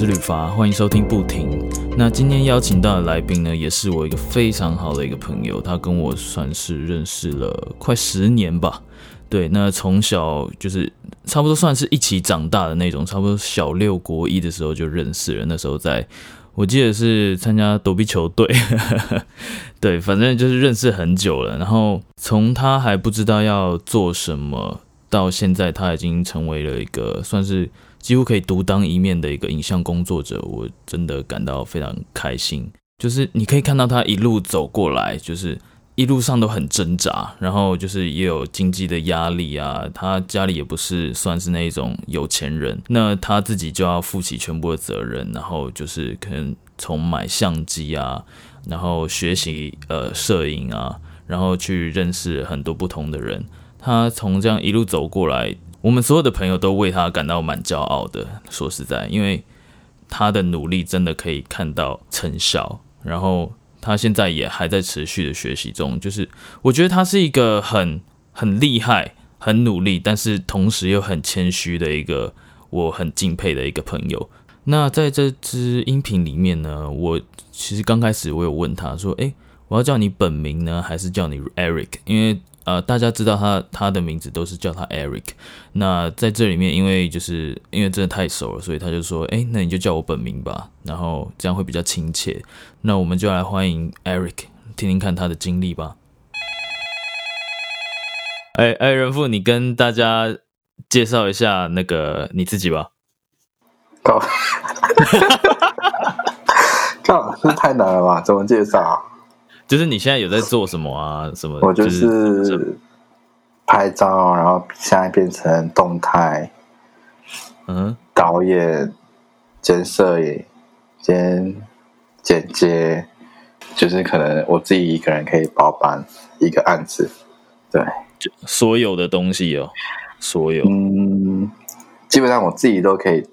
我是吕伐，欢迎收听不停。那今天邀请到的来宾呢，也是我一个非常好的一个朋友，他跟我算是认识了快十年吧。对，那从小就是差不多算是一起长大的那种，差不多小六国一的时候就认识了。那时候在我记得是参加躲避球队，对，反正就是认识很久了。然后从他还不知道要做什么，到现在他已经成为了一个算是。几乎可以独当一面的一个影像工作者，我真的感到非常开心。就是你可以看到他一路走过来，就是一路上都很挣扎，然后就是也有经济的压力啊。他家里也不是算是那一种有钱人，那他自己就要负起全部的责任，然后就是可能从买相机啊，然后学习呃摄影啊，然后去认识很多不同的人。他从这样一路走过来。我们所有的朋友都为他感到蛮骄傲的。说实在，因为他的努力真的可以看到成效，然后他现在也还在持续的学习中。就是我觉得他是一个很很厉害、很努力，但是同时又很谦虚的一个我很敬佩的一个朋友。那在这支音频里面呢，我其实刚开始我有问他说：“诶，我要叫你本名呢，还是叫你 Eric？” 因为呃，大家知道他他的名字都是叫他 Eric。那在这里面，因为就是因为真的太熟了，所以他就说：“哎，那你就叫我本名吧，然后这样会比较亲切。”那我们就来欢迎 Eric，听听看他的经历吧。哎哎，仁父，你跟大家介绍一下那个你自己吧。靠，靠，这太难了吧？怎么介绍？就是你现在有在做什么啊？什么？我就是拍照，然后现在变成动态，嗯，导演兼摄影兼剪接，就是可能我自己一个人可以包办一个案子，对，就所有的东西哦，所有，嗯，基本上我自己都可以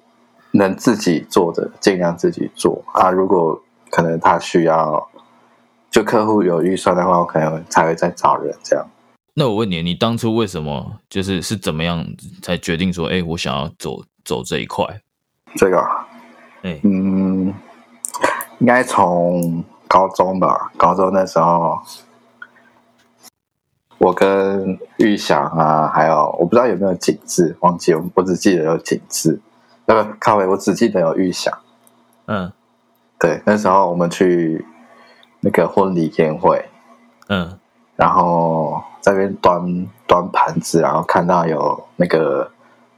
能自己做的，尽量自己做啊。如果可能他需要。就客户有预算的话，我可能才会再找人这样。那我问你，你当初为什么就是是怎么样才决定说，哎，我想要走走这一块？这个，哎，嗯，应该从高中吧。高中那时候，我跟玉祥啊，还有我不知道有没有景致，忘记我我只记得有景致。那个咖啡，我只记得有玉祥。嗯，对，那时候我们去。那个婚礼宴会，嗯，然后在那边端端盘子，然后看到有那个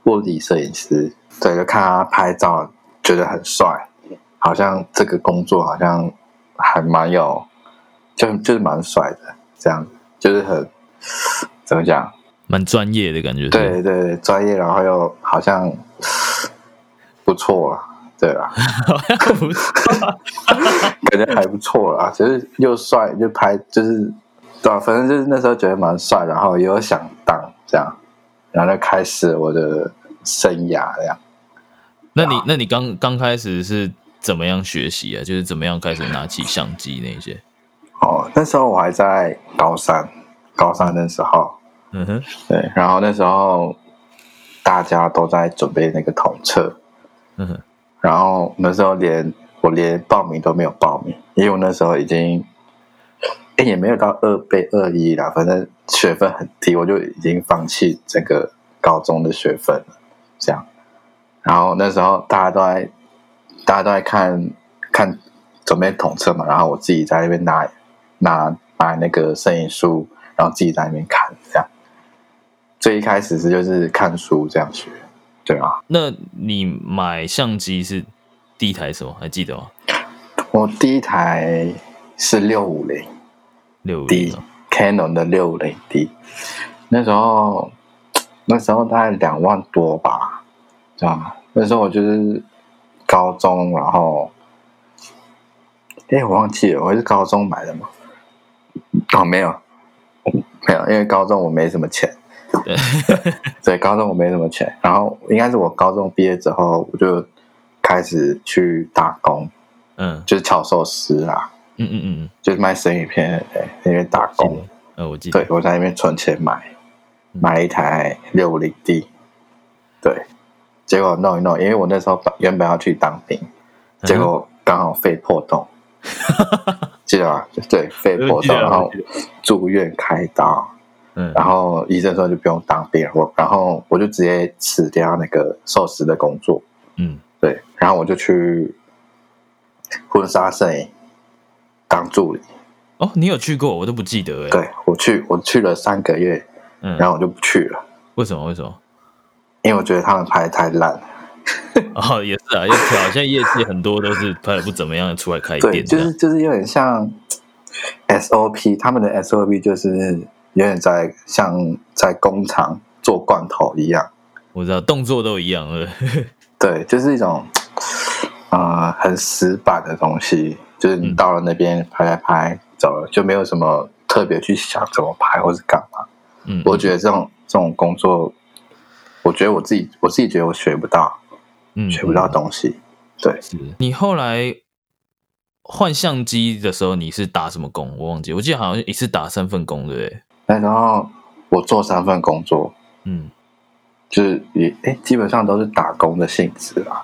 婚礼摄影师，对，就看他拍照，觉得很帅，好像这个工作好像还蛮有，就就是蛮帅的，这样就是很怎么讲，蛮专业的感觉，对对，专业，然后又好像 不错。对啊，感觉还不错啦，就是又帅，就拍就是对啊？反正就是那时候觉得蛮帅，然后也有想当这样，然后就开始我的生涯这样。那你那你刚刚开始是怎么样学习啊？就是怎么样开始拿起相机那些？哦，那时候我还在高三，高三的时候，嗯哼，对，然后那时候大家都在准备那个统测，嗯哼。然后那时候连我连报名都没有报名，因为我那时候已经，也没有到二倍二一啦，反正学分很低，我就已经放弃整个高中的学分了。这样，然后那时候大家都在，大家都在看看准备统测嘛，然后我自己在那边拿拿拿那个摄影书，然后自己在那边看，这样。最一开始是就是看书这样学。对啊，那你买相机是第一台什么？还记得吗？我第一台是六五零六 D Canon 的六五零 D，那时候那时候大概两万多吧，知道吗？那时候我就是高中，然后哎，我忘记了，我是高中买的吗？哦，没有，没有，因为高中我没什么钱。对，对，高中我没什么钱，然后应该是我高中毕业之后，我就开始去打工，嗯，就是炒寿司啦，嗯嗯嗯，就是卖生鱼片，对，那边打工，呃，我记。得，对我在那边存钱买，买一台六五零 D，对，结果弄一弄，因为我那时候原本要去当兵，结果刚好肺破洞，记得吧？对，肺破洞，然后住院开刀，嗯，然后医生说就不用当兵了，我然后我就直接辞掉那个寿司的工作，嗯，对，然后我就去婚纱摄影当助理。哦，你有去过，我都不记得哎。对，我去，我去了三个月，嗯，然后我就不去了。为什么？为什么？因为我觉得他们拍的太烂。哦，也是啊，要挑。现在业绩很多都是拍的不怎么样，出来开店。就是就是有点像 SOP，他们的 SOP 就是有点在像在工厂做罐头一样。我知道，动作都一样了。对，就是一种呃很死板的东西，就是你到了那边拍拍拍。走了就没有什么特别去想怎么拍或是干嘛。嗯，我觉得这种这种工作，我觉得我自己我自己觉得我学不到，嗯，学不到东西。对，你后来换相机的时候，你是打什么工？我忘记，我记得好像一次打三份工，对不对？然后我做三份工作，嗯，就是也哎，基本上都是打工的性质啦。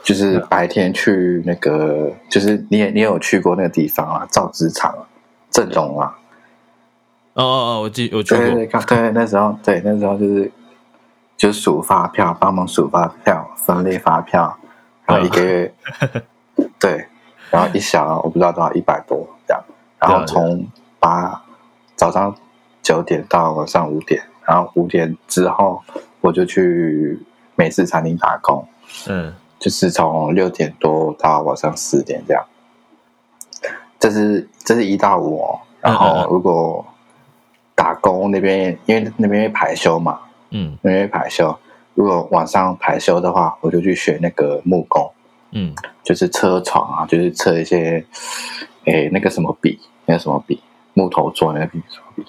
就是白天去那个，就是你也你有去过那个地方啊？造纸厂，正龙啊。哦哦哦，我记我去过。对对对，那时候对那时候就是就数发票，帮忙数发票，分类发票，然后一个月，对，然后一小我不知道多少一百多这样，然后从八早上九点到晚上五点，然后五点之后我就去美式餐厅打工。嗯。就是从六点多到晚上四点这样，这是这是一到五哦。然后如果打工那边，因为那边会排休嘛，嗯，那边会排休。如果晚上排休的话，我就去学那个木工，嗯，就是车床啊，就是车一些，诶，那个什么笔，那个什么笔，木头做那个笔，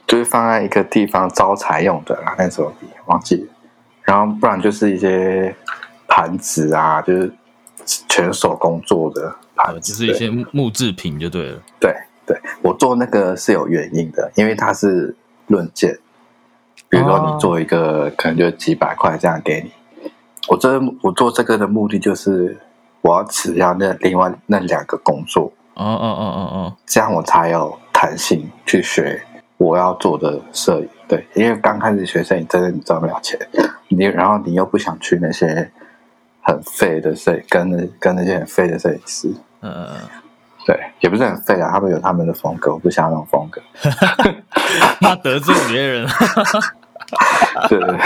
就是放在一个地方招财用的啦，那什么笔忘记了。然后不然就是一些。盘子啊，就是全手工做的盘子，就是一些木制品就对了。对对，我做那个是有原因的，因为它是论件。比如说你做一个，可能就几百块这样给你。我这我做这个的目的就是我要辞掉那另外那两个工作。哦哦哦哦哦，这样我才有弹性去学我要做的摄影。对，因为刚开始学摄影，真的你赚不了钱。你然后你又不想去那些。很废的摄，跟那跟那些很废的摄影师，嗯嗯嗯，对，也不是很废啊，他们有他们的风格，我不想那种风格，怕得罪别人，对对。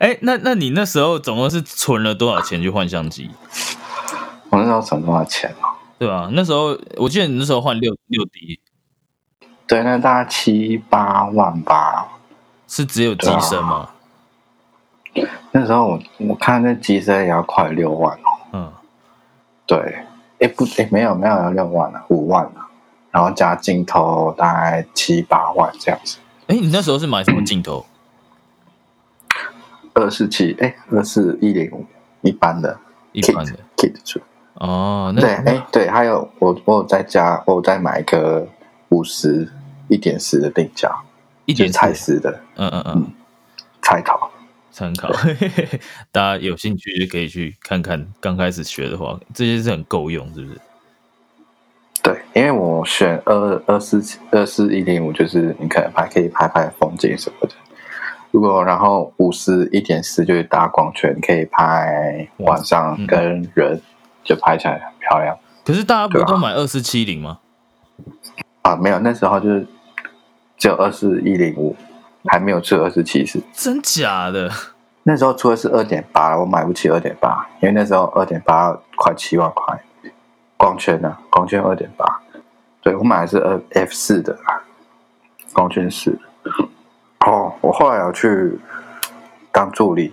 哎，那那你那时候总共是存了多少钱去换相机？我那时候存多少钱哦？对啊？那时候我记得你那时候换六六 D，对，那大概七八万吧，是只有机身吗？那时候我我看那机身也要快六万哦。嗯，对，哎不哎没有没有要六万了，五万了，然后加镜头大概七八万这样子。哎，你那时候是买什么镜头？二四七哎，二四一零五一般的，一般的 kit 出。哦，那对哎对，还有我我有在加我有再买一个五十一点四的定价，一点彩丝的，嗯嗯嗯，彩陶。参考，大家有兴趣就可以去看看。刚开始学的话，这些是很够用，是不是？对，因为我选二二四二四一零五，就是你可能拍可以拍拍风景什么的。如果然后五十一点四就是大光圈，可以拍晚上跟人，就拍起来很漂亮。可是大家不都买二四七零吗？啊，没有，那时候就是只有二四一零五。还没有出二四七四真假的？那时候出的是二点八，我买不起二点八，因为那时候二点八快七万块，光圈呢？光圈二点八，对我买的是二 F 四的光圈四。哦，我后来有去当助理，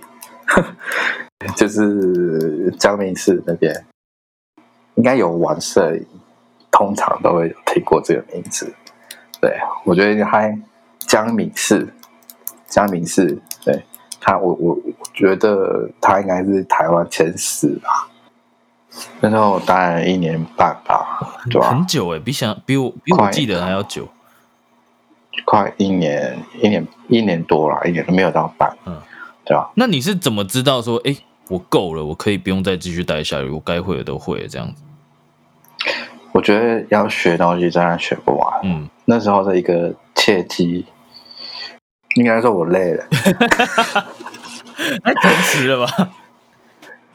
就是江明市那边，应该有玩摄影，通常都会有听过这个名字。对我觉得还江敏市。江敏是，对他，我我我觉得他应该是台湾前十吧。那时候当然一年半吧，对吧？很久哎，比想比我比我记得还要久，快一年一年一年多了，一年都没有到半。嗯，对吧？那你是怎么知道说，哎，我够了，我可以不用再继续待下去，我该会的都会这样子？我觉得要学东西真的学不完。嗯，那时候的一个契机，应该说我累了，太诚实了吧？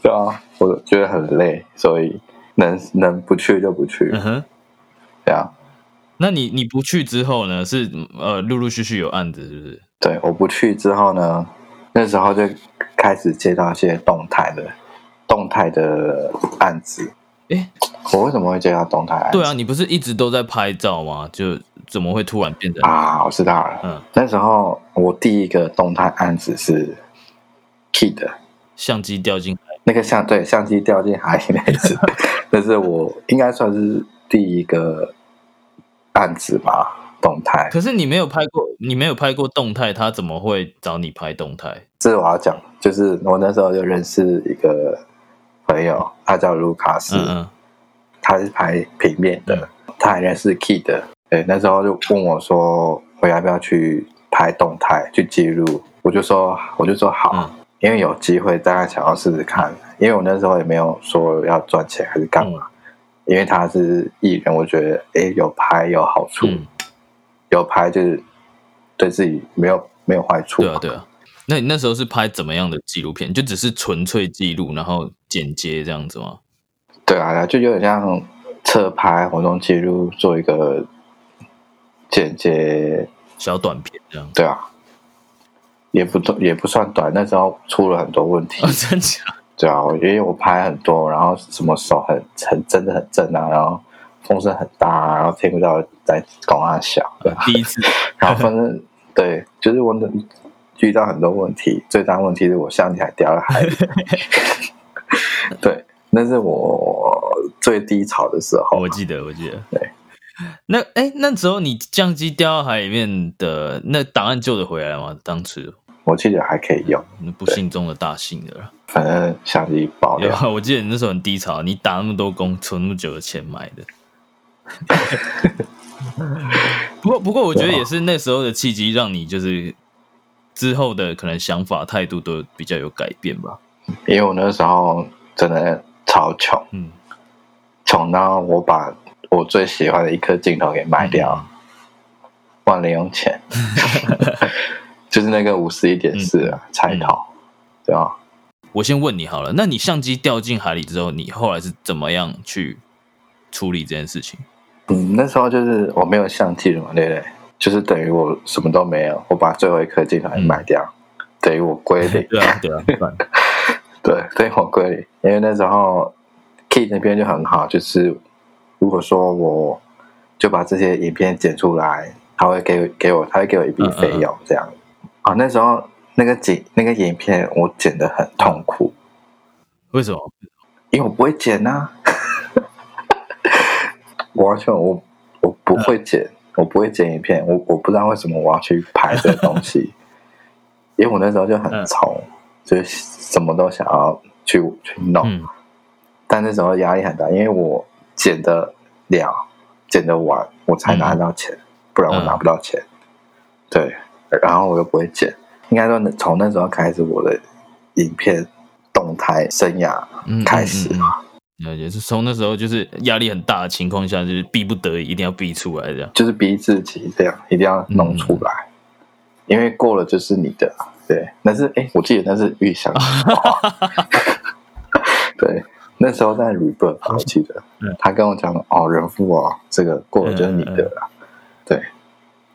对啊，我觉得很累，所以能能不去就不去。嗯哼，对啊。那你你不去之后呢？是呃，陆陆续续有案子，是不是？对，我不去之后呢，那时候就开始接到一些动态的动态的案子。哎，我为什么会接到动态？对啊，你不是一直都在拍照吗？就怎么会突然变成啊？我知道了。嗯，那时候我第一个动态案子是 Kid 相机掉进海，那个相对相机掉进海里那次，那是我应该算是第一个。案子吧，动态。可是你没有拍过，你没有拍过动态，他怎么会找你拍动态？这是我要讲，就是我那时候就认识一个朋友，他叫卢卡斯，他是拍平面的，他还认识 Key 的对，那时候就问我说，我要不要去拍动态，去记录？我就说，我就说好，因为有机会，大家想要试试看，因为我那时候也没有说要赚钱还是干嘛。因为他是艺人，我觉得哎，有拍有好处，有拍就是对自己没有没有坏处。对啊，对啊。那你那时候是拍怎么样的纪录片？就只是纯粹记录，然后剪接这样子吗？对啊，就有点像侧拍活动记录，做一个剪接小短片这样。对啊，也不也不算短，那时候出了很多问题。真假？对啊，因为我拍很多，然后什么手很很真的很正啊，然后风声很大，然后听不到在讲话小，第一次，然后反正 对，就是我遇到很多问题，最大问题是我相机还掉了海里，对，那是我最低潮的时候，我记得，我记得，对，那哎，那时候你相机掉到海里面的那档案救得回来吗？当时？我记得还可以用，那不幸中的大幸的了。反正相机爆掉，我记得你那时候很低潮，你打那么多工，存那么久的钱买的。不过，不过我觉得也是那时候的契机，让你就是之后的可能想法态度都比较有改变吧。因为我那时候真的超穷，嗯，穷到我把我最喜欢的一颗镜头给卖掉，换零用钱。就是那个五十一点四啊，彩头，对吧？我先问你好了，那你相机掉进海里之后，你后来是怎么样去处理这件事情？嗯，那时候就是我没有相机了嘛，对不对？就是等于我什么都没有，我把最后一颗镜头卖掉，等于我归零。对啊，对啊，对，等于我归零。因为那时候 Key 那边就很好，就是如果说我就把这些影片剪出来，他会给给我，他会给我一笔费用，这样。啊，那时候那个剪那个影片，我剪的很痛苦。为什么？因为我不会剪呐。我完全我我不会剪，我不会剪影片，我我不知道为什么我要去拍这个东西。因为我那时候就很冲，就是什么都想要去去弄。但那时候压力很大，因为我剪的了，剪的完，我才拿到钱，不然我拿不到钱。对。然后我又不会剪，应该说从那时候开始，我的影片动态生涯开始嘛。也是从那时候，就是压力很大的情况下，就是逼不得已一定要逼出来，这样就是逼自己这样，一定要弄出来，因为过了就是你的。对，那是哎，我记得那是预想。对，那时候在 Rebirth，我记得他跟我讲哦，人父哦，这个过了就是你的了。对。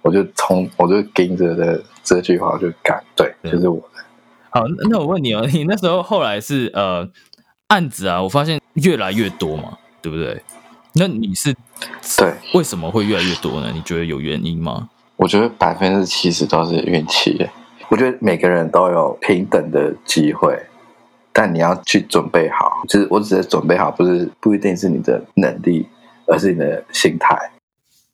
我就从我就盯着的这句话就改，对，就是我的。好，那我问你哦，你那时候后来是呃案子啊，我发现越来越多嘛，对不对？那你是对为什么会越来越多呢？你觉得有原因吗？我觉得百分之七十都是运气。我觉得每个人都有平等的机会，但你要去准备好。就是我只是准备好，不是不一定是你的能力，而是你的心态。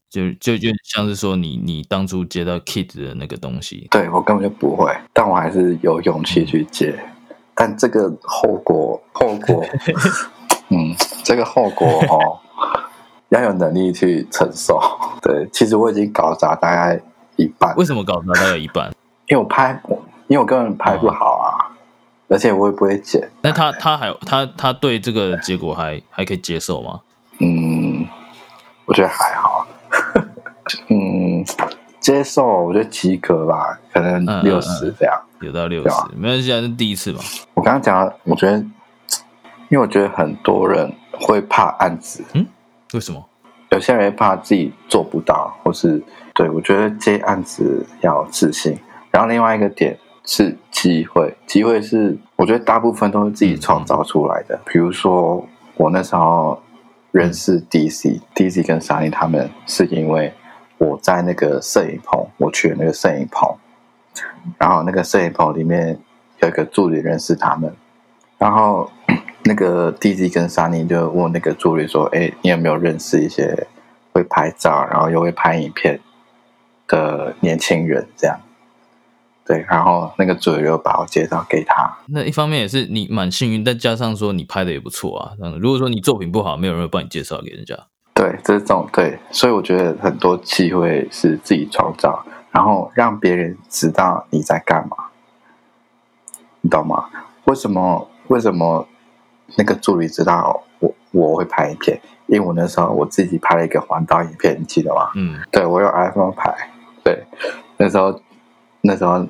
就就就像是说，你你当初接到 Kid 的那个东西，对我根本就不会，但我还是有勇气去接。但这个后果，后果，嗯，这个后果哦，要有能力去承受。对，其实我已经搞砸大概一半。为什么搞砸大概一半？因为我拍，因因为我根本拍不好啊，而且我也不会剪。那他他还他他对这个结果还还可以接受吗？嗯，我觉得还好。嗯，接受，我觉得及格吧，可能六十这样，有到六十，没关系，啊，是第一次嘛。我刚刚讲，我觉得，因为我觉得很多人会怕案子，嗯，为什么？有些人怕自己做不到，或是对我觉得接案子要自信。然后另外一个点是机会，机会是我觉得大部分都是自己创造出来的。比如说我那时候认识 DC，DC 跟莎莉他们是因为。我在那个摄影棚，我去了那个摄影棚，然后那个摄影棚里面有一个助理认识他们，然后那个 DC 跟 Sunny 就问那个助理说：“哎，你有没有认识一些会拍照，然后又会拍影片的年轻人？”这样，对，然后那个助理又把我介绍给他。那一方面也是你蛮幸运，再加上说你拍的也不错啊。如果说你作品不好，没有人会帮你介绍给人家。对，这种对，所以我觉得很多机会是自己创造，然后让别人知道你在干嘛，你懂吗？为什么？为什么那个助理知道我我会拍影片？因为我那时候我自己拍了一个环岛影片，你记得吗？嗯，对我用 iPhone 拍，对，那时候那时候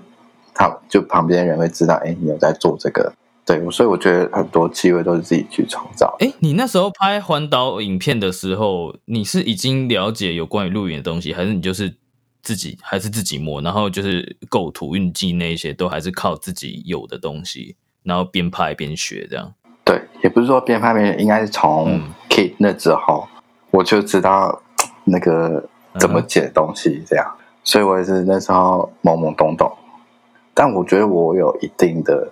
他就旁边人会知道，哎，你有在做这个。对，所以我觉得很多机会都是自己去创造。哎，你那时候拍环岛影片的时候，你是已经了解有关于录影的东西，还是你就是自己还是自己摸，然后就是构图、运镜那些都还是靠自己有的东西，然后边拍边学这样？对，也不是说边拍边学，应该是从 Kit 那之后，我就知道那个怎么剪东西这样，所以我也是那时候懵懵懂懂，但我觉得我有一定的。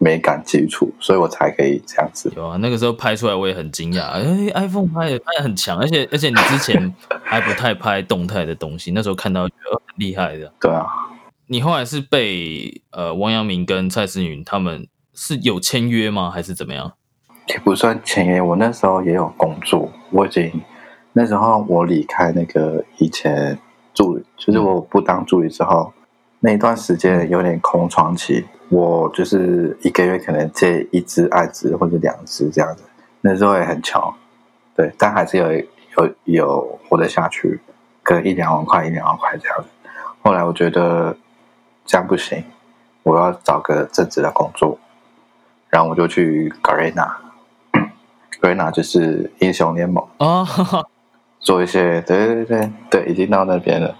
美感基础，所以我才可以这样子。有啊，那个时候拍出来我也很惊讶，哎，iPhone 拍也拍的很强，而且而且你之前 还不太拍动态的东西，那时候看到觉得很厉害的。对啊，你后来是被呃王阳明跟蔡思云他们是有签约吗？还是怎么样？也不算签约，我那时候也有工作，我已经那时候我离开那个以前助理，就是我不当助理之后。那一段时间有点空窗期，我就是一个月可能接一只案子或者两支这样子，那时候也很穷，对，但还是有有有活得下去，可能一两万块一两万块这样子。后来我觉得这样不行，我要找个正职的工作，然后我就去 Garena，Garena 就是英雄联盟啊，做一些对对对对，已经到那边了。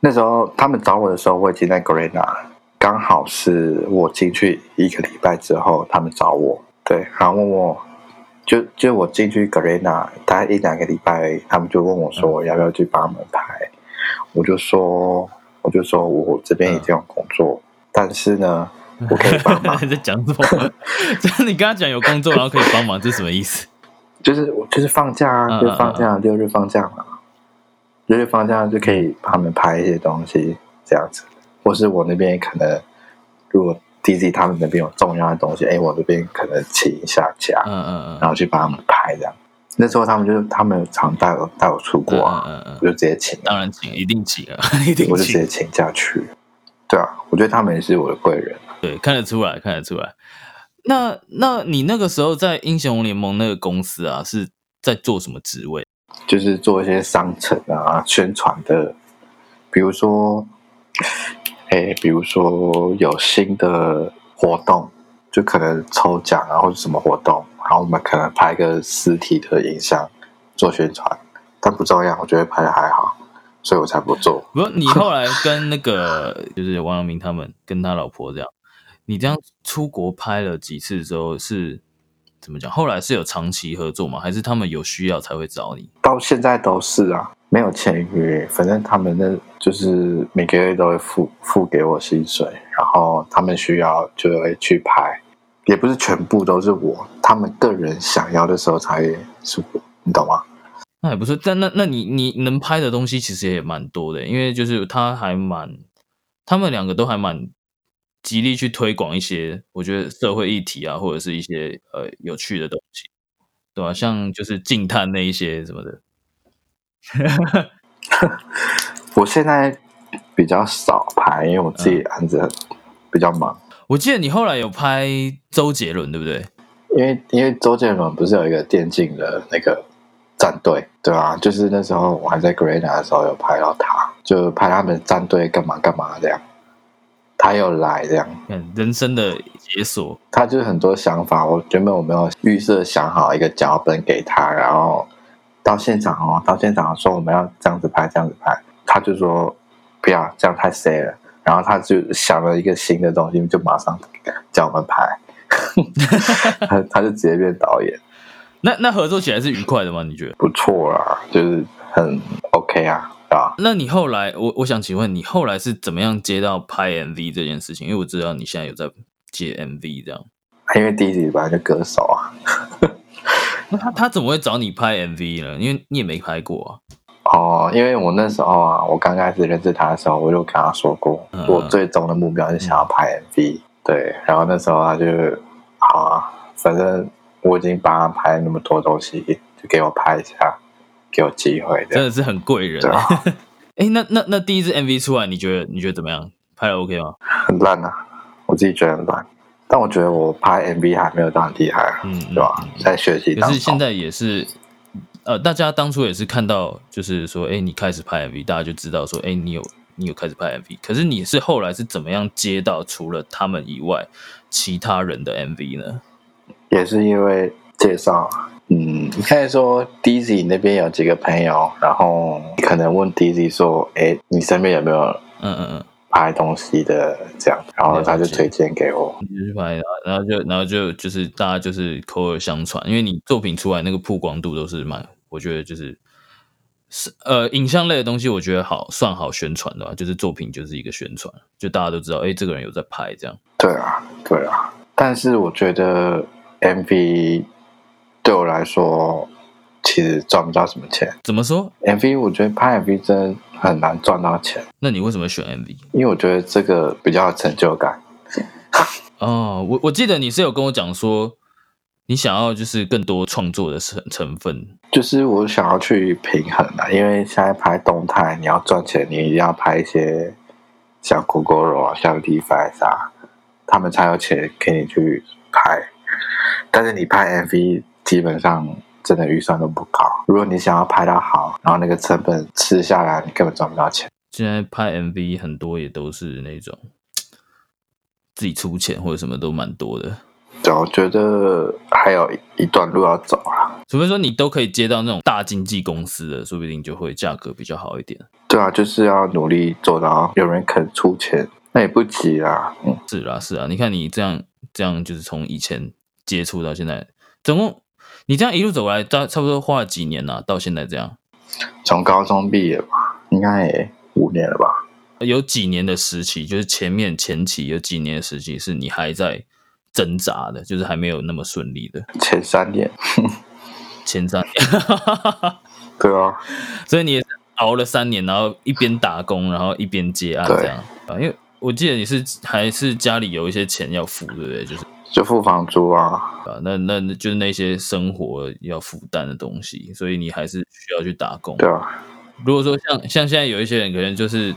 那时候他们找我的时候，我已经在 Grena，刚好是我进去一个礼拜之后，他们找我，对，然后问我，就就我进去 Grena 大概一两个礼拜，他们就问我说要不要去帮他们拍，我就说，我就说我这边已经有工作，但是呢，我可以帮忙。在讲什么？就是你跟他讲有工作，然后可以帮忙，这是什么意思？就是就是放假啊，就放假，六日放假嘛。六日放假就可以帮他们拍一些东西，这样子，或是我那边可能，如果 D Z 他们那边有重要的东西，哎，我这边可能请一下假，嗯嗯嗯，然后去帮他们拍这样。那时候他们就是他们常带我带我出国啊，嗯嗯我就直接请，当然请，一定请啊，一定，我就直接请假去。对啊，我觉得他们也是我的贵人。对，看得出来，看得出来。那那你那个时候在英雄联盟那个公司啊，是在做什么职位？就是做一些商城啊、宣传的，比如说，哎，比如说有新的活动，就可能抽奖啊，或者什么活动，然后我们可能拍个实体的影像做宣传，但不重要，我觉得拍的还好，所以我才不做。不，你后来跟那个就是王阳明他们跟他老婆这样，你这样出国拍了几次之后是？怎么讲？后来是有长期合作吗？还是他们有需要才会找你？到现在都是啊，没有签约，反正他们的就是每个月都会付付给我薪水，然后他们需要就会去拍，也不是全部都是我，他们个人想要的时候才是我，你懂吗？那也不是，但那那你你能拍的东西其实也蛮多的，因为就是他还蛮，他们两个都还蛮。极力去推广一些，我觉得社会议题啊，或者是一些呃有趣的东西，对吧？像就是静探那一些什么的。我现在比较少拍，因为我自己案子比较忙。我记得你后来有拍周杰伦，对不对？因为因为周杰伦不是有一个电竞的那个战队，对吧？就是那时候我还在 g r e n a 的时候有拍到他，就拍他们战队干嘛干嘛这样。他又来这样，人生的解锁。他就是很多想法，我原本我没有预设想好一个脚本给他，然后到现场哦，到现场说我们要这样子拍，这样子拍，他就说不要这样太 C 了，然后他就想了一个新的东西，就马上叫我们拍，他他就直接变导演。那那合作起来是愉快的吗？你觉得？不错啦，就是很 OK 啊。那你后来，我我想请问你后来是怎么样接到拍 MV 这件事情？因为我知道你现在有在接 MV 这样。因为第一集本来就歌手啊。那他他怎么会找你拍 MV 呢？因为你也没拍过啊。哦，因为我那时候啊，我刚开始认识他的时候，我就跟他说过，我最终的目标是想要拍 MV。对，然后那时候他就好啊，反正我已经帮他拍那么多东西，就给我拍一下。给我机会的，真的是很贵人。哎，那那那第一支 MV 出来，你觉得你觉得怎么样？拍的 OK 吗？很烂啊，我自己觉得很烂。但我觉得我拍 MV 还没有到很厉害，嗯，对吧？在学习。可是现在也是，呃，大家当初也是看到，就是说，哎，你开始拍 MV，大家就知道说，哎，你有你有开始拍 MV。可是你是后来是怎么样接到除了他们以外其他人的 MV 呢？也是因为介绍。嗯，你可以说 Dizzy 那边有几个朋友，然后可能问 Dizzy 说：“哎，你身边有没有嗯嗯嗯拍东西的这样？”然后他就推荐给我，去拍，然后就然后就就是大家就是口耳相传，因为你作品出来那个曝光度都是蛮，我觉得就是是呃影像类的东西，我觉得好算好宣传的吧，就是作品就是一个宣传，就大家都知道，哎，这个人有在拍这样。对啊，对啊，但是我觉得 MV。对我来说，其实赚不到什么钱。怎么说？MV 我觉得拍 MV 真很难赚到钱。那你为什么选 MV？因为我觉得这个比较有成就感。哦，我我记得你是有跟我讲说，你想要就是更多创作的成成分。就是我想要去平衡啊，因为现在拍动态，你要赚钱，你一定要拍一些像 Google 啊、像 d e f i 啊，他们才有钱给你去拍。但是你拍 MV。基本上真的预算都不高。如果你想要拍到好，然后那个成本吃下来，你根本赚不到钱。现在拍 MV 很多也都是那种 自己出钱或者什么都蛮多的。对，我觉得还有一段路要走啊。除非说你都可以接到那种大经纪公司的，说不定就会价格比较好一点。对啊，就是要努力做到有人肯出钱，那也不急啦。嗯，是啦，是啊。你看你这样这样，就是从以前接触到现在，总共。你这样一路走来，大差不多花了几年呢？到现在这样，从高中毕业吧，应该也五年了吧？有几年的时期，就是前面前期有几年的时期是你还在挣扎的，就是还没有那么顺利的。前三年，前三年，对啊，所以你也熬了三年，然后一边打工，然后一边接案这样啊？因为我记得你是还是家里有一些钱要付，对不对？就是。就付房租啊，啊，那那就是那些生活要负担的东西，所以你还是需要去打工。对啊，如果说像像现在有一些人可能就是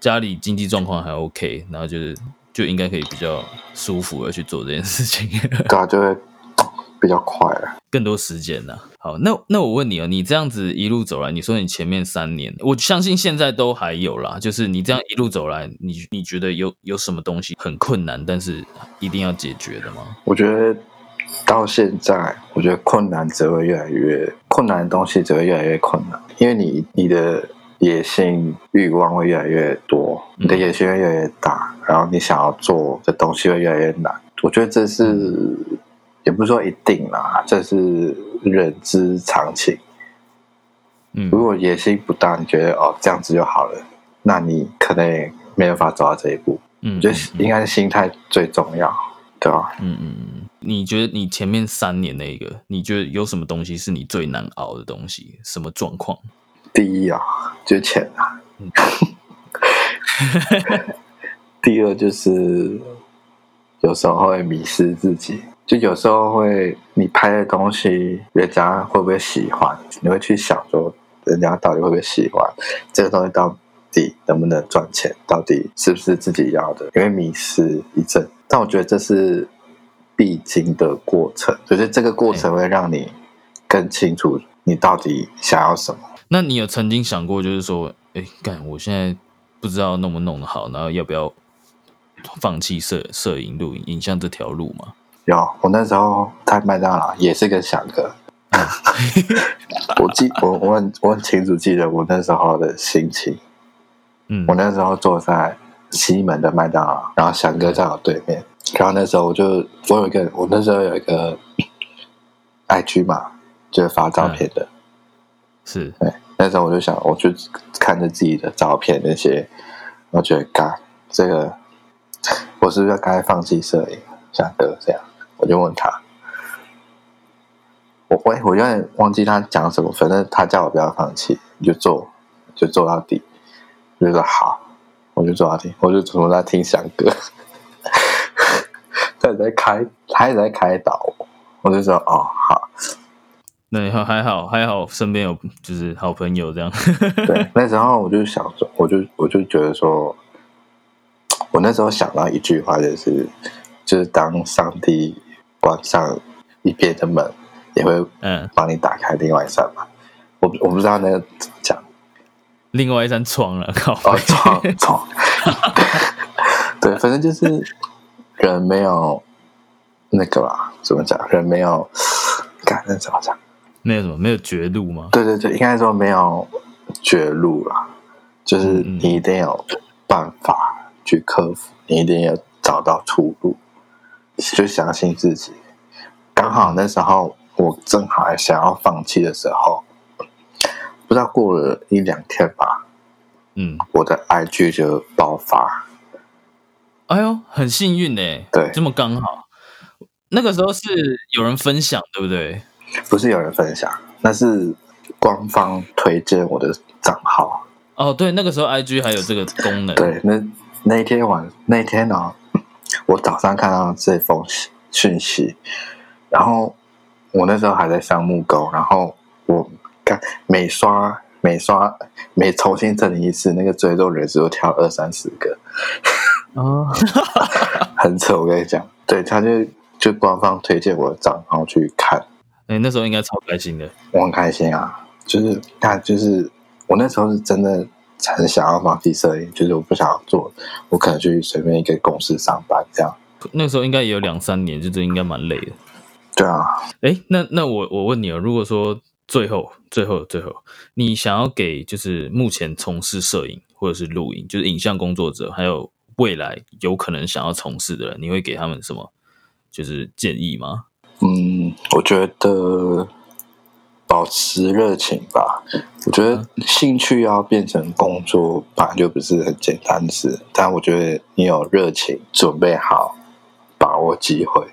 家里经济状况还 OK，然后就是就应该可以比较舒服的去做这件事情。对啊，就会比较快，更多时间呢。好，那那我问你啊，你这样子一路走来，你说你前面三年，我相信现在都还有啦。就是你这样一路走来，你你觉得有有什么东西很困难，但是一定要解决的吗？我觉得到现在，我觉得困难只会越来越困难的东西只会越来越困难，因为你你的野心欲望会越来越多，你的野心会越来越大，然后你想要做的东西会越来越难。我觉得这是。也不是说一定啦，这是人之常情。嗯，如果野心不大，你觉得哦这样子就好了，那你可能也没有法走到这一步。嗯，我觉得应该是心态最重要，对吧？嗯嗯嗯。你觉得你前面三年那个，你觉得有什么东西是你最难熬的东西？什么状况？第一啊，就是钱啊。第二就是有时候会迷失自己。就有时候会，你拍的东西，人家会不会喜欢？你会去想说，人家到底会不会喜欢这个东西？到底能不能赚钱，到底是不是自己要的，因为迷失一阵。但我觉得这是必经的过程，就是这个过程会让你更清楚你到底想要什么。那你有曾经想过，就是说，哎，干，我现在不知道弄不弄得好，然后要不要放弃摄摄影、录影、影像这条路吗？有，我那时候在麦当劳也是个想哥。我记我我很我很清楚记得我那时候的心情。嗯，我那时候坐在西门的麦当劳，然后翔哥在我对面。然后那时候我就我有一个，我那时候有一个 IG 嘛，就是发照片的。是，对，那时候我就想，我就看着自己的照片那些，我觉得，嘎，这个 我是不是该放弃摄影？翔哥这样，我就问他。我我我有点忘记他讲什么，反正他叫我不要放弃，你就做，就做到底。我就说好，我就做到底，我就从头在听响歌，他也在开，他也在开导我，我就说哦好。那以后还好还好，身边有就是好朋友这样。对，那时候我就想说，我就我就觉得说，我那时候想到一句话，就是就是当上帝关上一边的门。也会嗯帮你打开另外一扇门，我我不知道那个怎么讲，另外一扇窗了，靠窗窗，对，反正就是人没有那个啦，怎么讲？人没有，干那怎么讲？没有什么，没有绝路吗？对对对，应该说没有绝路啦，就是你一定有办法去克服，你一定要找到出路，就相信自己。刚好那时候。我正好还想要放弃的时候，不知道过了一两天吧，嗯，我的 IG 就爆发。哎呦，很幸运呢，对，这么刚好。那个时候是有人分享，对不对？不是有人分享，那是官方推荐我的账号。哦，对，那个时候 IG 还有这个功能。对，那那天晚那天呢，我早上看到这封讯息，然后。我那时候还在上木工，然后我看每刷每刷每重新整理一次，那个追踪人数跳二三十个，哦，很扯。我跟你讲，对，他就就官方推荐我的账号去看，哎，那时候应该超开心的，我很开心啊，就是看，就是我那时候是真的很想要放弃摄影，就是我不想要做，我可能去随便一个公司上班这样。那时候应该也有两三年，就这应该蛮累的。对啊，哎，那那我我问你哦，如果说最后最后最后，你想要给就是目前从事摄影或者是录影，就是影像工作者，还有未来有可能想要从事的人，你会给他们什么就是建议吗？嗯，我觉得保持热情吧。我觉得兴趣要变成工作，本来就不是很简单的事。但我觉得你有热情，准备好，把握机会。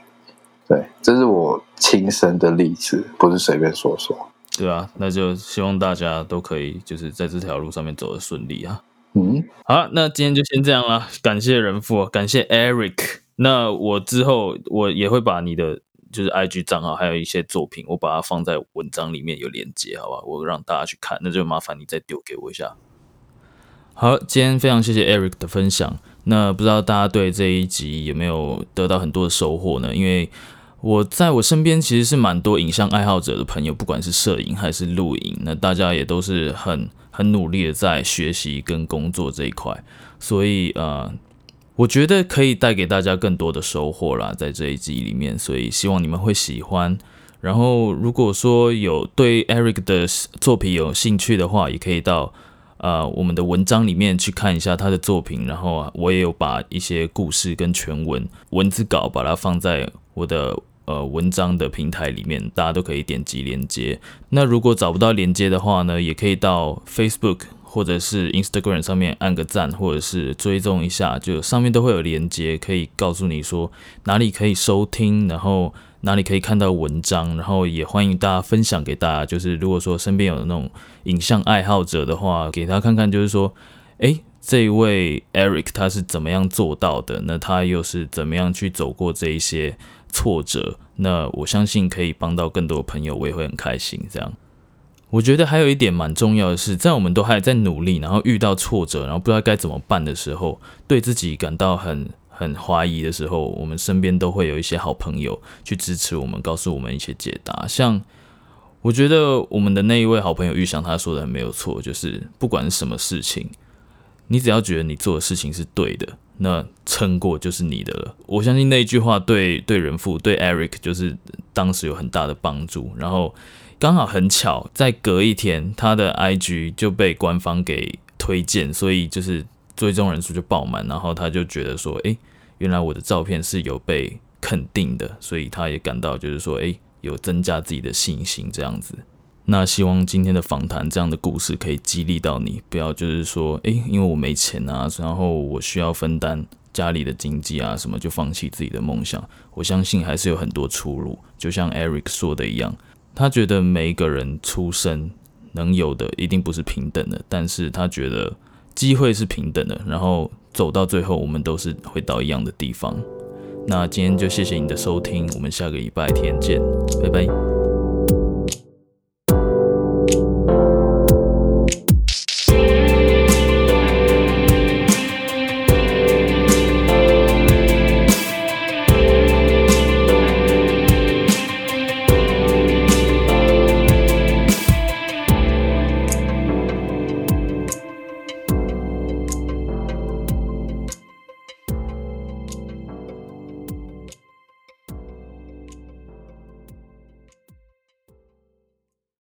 对，这是我亲身的例子，不是随便说说。对啊，那就希望大家都可以就是在这条路上面走得顺利啊。嗯，好，那今天就先这样啦，感谢人父，感谢 Eric。那我之后我也会把你的就是 IG 账号还有一些作品，我把它放在文章里面有连接，好吧？我让大家去看，那就麻烦你再丢给我一下。好，今天非常谢谢 Eric 的分享。那不知道大家对这一集有没有得到很多的收获呢？因为我在我身边其实是蛮多影像爱好者的朋友，不管是摄影还是录影，那大家也都是很很努力的在学习跟工作这一块，所以呃，我觉得可以带给大家更多的收获啦，在这一集里面，所以希望你们会喜欢。然后如果说有对 Eric 的作品有兴趣的话，也可以到呃我们的文章里面去看一下他的作品，然后啊我也有把一些故事跟全文文字稿把它放在我的。呃，文章的平台里面，大家都可以点击连接。那如果找不到连接的话呢，也可以到 Facebook 或者是 Instagram 上面按个赞，或者是追踪一下，就上面都会有连接，可以告诉你说哪里可以收听，然后哪里可以看到文章，然后也欢迎大家分享给大家。就是如果说身边有那种影像爱好者的话，给他看看，就是说，诶，这一位 Eric 他是怎么样做到的？那他又是怎么样去走过这一些？挫折，那我相信可以帮到更多朋友，我也会很开心。这样我觉得还有一点蛮重要的是，在我们都还在努力，然后遇到挫折，然后不知道该怎么办的时候，对自己感到很很怀疑的时候，我们身边都会有一些好朋友去支持我们，告诉我们一些解答。像我觉得我们的那一位好朋友玉祥他说的很没有错，就是不管是什么事情，你只要觉得你做的事情是对的，那撑过就是你的了。我相信那一句话对对人父对 Eric 就是当时有很大的帮助，然后。刚好很巧，在隔一天，他的 IG 就被官方给推荐，所以就是追踪人数就爆满，然后他就觉得说，诶，原来我的照片是有被肯定的，所以他也感到就是说，诶，有增加自己的信心这样子。那希望今天的访谈这样的故事可以激励到你，不要就是说，诶，因为我没钱啊，然后我需要分担家里的经济啊，什么就放弃自己的梦想。我相信还是有很多出路，就像 Eric 说的一样。他觉得每一个人出生能有的一定不是平等的，但是他觉得机会是平等的，然后走到最后，我们都是会到一样的地方。那今天就谢谢你的收听，我们下个礼拜天见，拜拜。